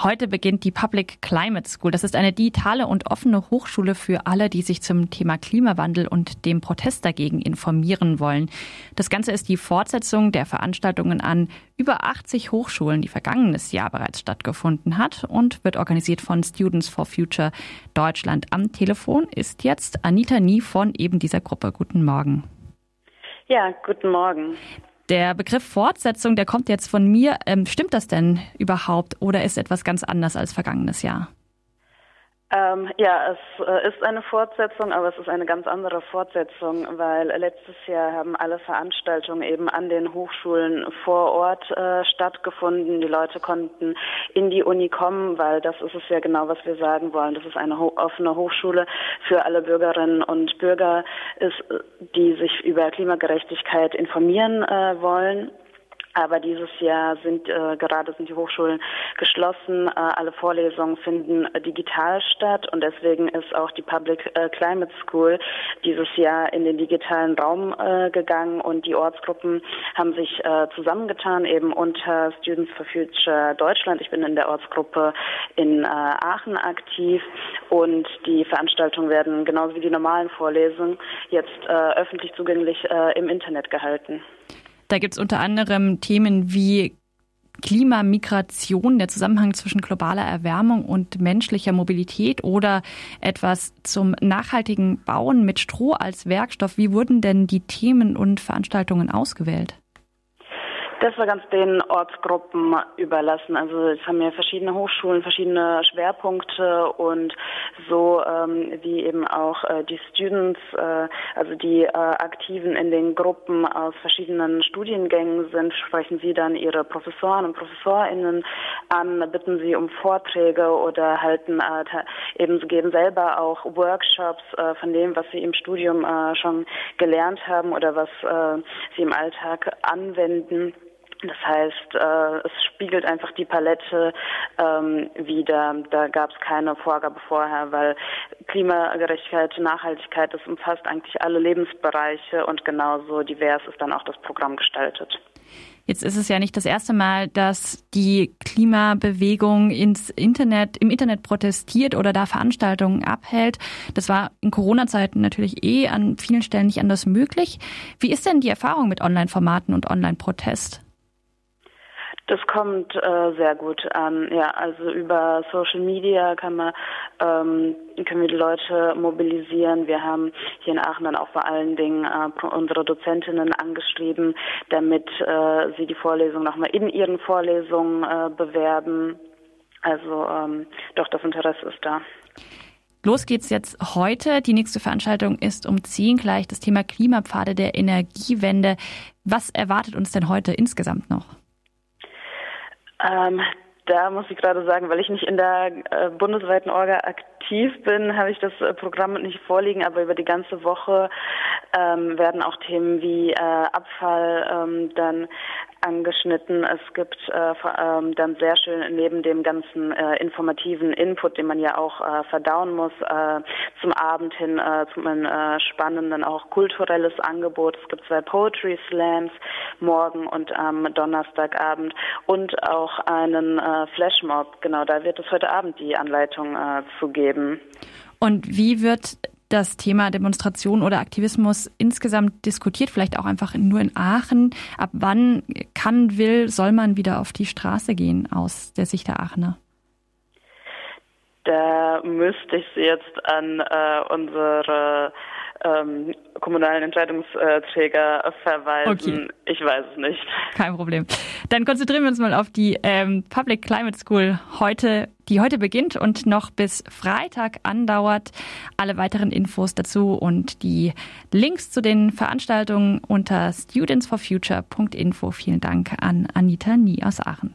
Heute beginnt die Public Climate School. Das ist eine digitale und offene Hochschule für alle, die sich zum Thema Klimawandel und dem Protest dagegen informieren wollen. Das Ganze ist die Fortsetzung der Veranstaltungen an über 80 Hochschulen, die vergangenes Jahr bereits stattgefunden hat und wird organisiert von Students for Future Deutschland. Am Telefon ist jetzt Anita Nie von eben dieser Gruppe. Guten Morgen. Ja, guten Morgen. Der Begriff Fortsetzung, der kommt jetzt von mir. Ähm, stimmt das denn überhaupt oder ist etwas ganz anders als vergangenes Jahr? Ähm, ja, es äh, ist eine Fortsetzung, aber es ist eine ganz andere Fortsetzung, weil letztes Jahr haben alle Veranstaltungen eben an den Hochschulen vor Ort äh, stattgefunden. Die Leute konnten in die Uni kommen, weil das ist es ja genau, was wir sagen wollen. Das ist eine ho offene Hochschule für alle Bürgerinnen und Bürger, ist, die sich über Klimagerechtigkeit informieren äh, wollen. Aber dieses Jahr sind äh, gerade sind die Hochschulen geschlossen. Äh, alle Vorlesungen finden äh, digital statt und deswegen ist auch die Public äh, Climate School dieses Jahr in den digitalen Raum äh, gegangen und die Ortsgruppen haben sich äh, zusammengetan eben unter Students for Future Deutschland. Ich bin in der Ortsgruppe in Aachen aktiv und die Veranstaltungen werden genauso wie die normalen Vorlesungen jetzt öffentlich zugänglich im Internet gehalten. Da gibt es unter anderem Themen wie Klimamigration, der Zusammenhang zwischen globaler Erwärmung und menschlicher Mobilität oder etwas zum nachhaltigen Bauen mit Stroh als Werkstoff. Wie wurden denn die Themen und Veranstaltungen ausgewählt? Das war ganz den Ortsgruppen überlassen. Also es haben ja verschiedene Hochschulen, verschiedene Schwerpunkte und so ähm, wie eben auch äh, die Students, äh, also die äh, Aktiven in den Gruppen aus verschiedenen Studiengängen sind, sprechen sie dann ihre Professoren und Professorinnen an, bitten sie um Vorträge oder halten äh, eben geben selber auch Workshops äh, von dem, was sie im Studium äh, schon gelernt haben oder was äh, sie im Alltag anwenden. Das heißt, äh, es spiegelt einfach die Palette ähm, wieder. Da gab es keine Vorgabe vorher, weil Klimagerechtigkeit, Nachhaltigkeit, das umfasst eigentlich alle Lebensbereiche und genauso divers ist dann auch das Programm gestaltet. Jetzt ist es ja nicht das erste Mal, dass die Klimabewegung ins Internet, im Internet protestiert oder da Veranstaltungen abhält. Das war in Corona-Zeiten natürlich eh an vielen Stellen nicht anders möglich. Wie ist denn die Erfahrung mit Online-Formaten und Online-Protest? Das kommt äh, sehr gut an. Ja, also über Social Media kann man ähm, können wir die Leute mobilisieren. Wir haben hier in Aachen dann auch vor allen Dingen äh, unsere Dozentinnen angeschrieben, damit äh, sie die Vorlesung nochmal in ihren Vorlesungen äh, bewerben. Also ähm, doch, das Interesse ist da. Los geht's jetzt heute. Die nächste Veranstaltung ist um 10 gleich das Thema Klimapfade der Energiewende. Was erwartet uns denn heute insgesamt noch? Ähm, da muss ich gerade sagen, weil ich nicht in der äh, bundesweiten Orga aktiv bin, habe ich das äh, Programm nicht vorliegen, aber über die ganze Woche ähm, werden auch Themen wie äh, Abfall ähm, dann angeschnitten. Es gibt äh, ähm, dann sehr schön neben dem ganzen äh, informativen Input, den man ja auch äh, verdauen muss, äh, zum Abend hin äh, zum äh, spannenden auch kulturelles Angebot. Es gibt zwei Poetry Slams morgen und am Donnerstagabend und auch einen äh, Flashmob. Genau, da wird es heute Abend die Anleitung äh, zu geben. Und wie wird das Thema Demonstration oder Aktivismus insgesamt diskutiert, vielleicht auch einfach nur in Aachen. Ab wann kann, will, soll man wieder auf die Straße gehen aus der Sicht der Aachener? Da müsste ich Sie jetzt an äh, unsere ähm, kommunalen Entscheidungsträger verweisen. Okay. Ich weiß es nicht. Kein Problem. Dann konzentrieren wir uns mal auf die ähm, Public Climate School heute, die heute beginnt und noch bis Freitag andauert. Alle weiteren Infos dazu und die Links zu den Veranstaltungen unter studentsforfuture.info. Vielen Dank an Anita Nie aus Aachen.